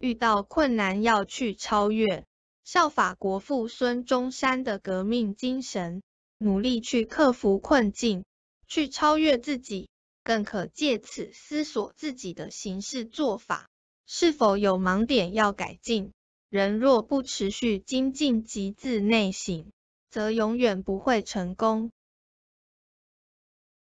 遇到困难要去超越。效法国父孙中山的革命精神努力去克服困境去超越自己更可借此思索自己的行事做法。是否有盲点要改进？人若不持续精进及自内省则永远不会成功。